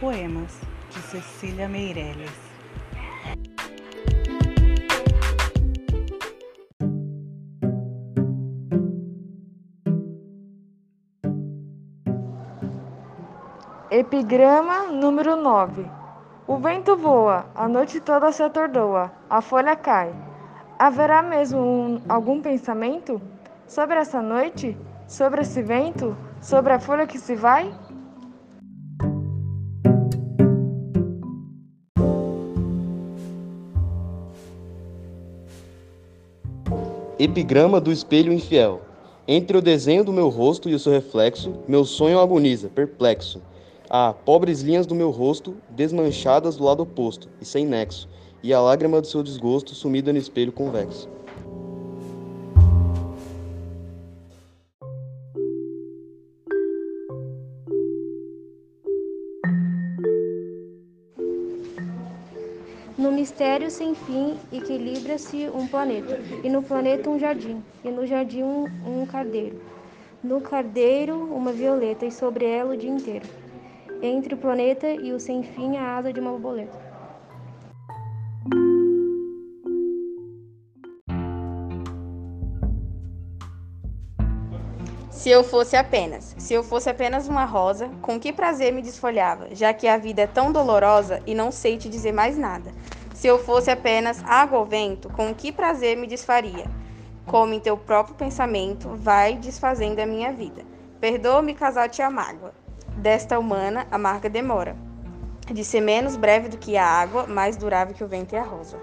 Poemas, de Cecília Meirelles. Epigrama número 9 O vento voa, a noite toda se atordoa, a folha cai. Haverá mesmo um, algum pensamento sobre essa noite? Sobre esse vento? Sobre a folha que se vai? Epigrama do espelho infiel. Entre o desenho do meu rosto e o seu reflexo, meu sonho agoniza, perplexo. Há pobres linhas do meu rosto, desmanchadas do lado oposto, e sem nexo, e a lágrima do seu desgosto sumida no espelho convexo. No mistério sem fim equilibra-se um planeta, e no planeta um jardim, e no jardim um, um cardeiro. No cardeiro uma violeta, e sobre ela o dia inteiro. Entre o planeta e o sem fim a asa de uma borboleta. Se eu fosse apenas, se eu fosse apenas uma rosa, com que prazer me desfolhava, já que a vida é tão dolorosa e não sei te dizer mais nada. Se eu fosse apenas água ou vento, com que prazer me desfaria? Como em teu próprio pensamento vai desfazendo a minha vida. Perdoa-me casar-te a mágoa. Desta humana, amarga demora. De ser menos breve do que a água, mais durável que o vento e a rosa.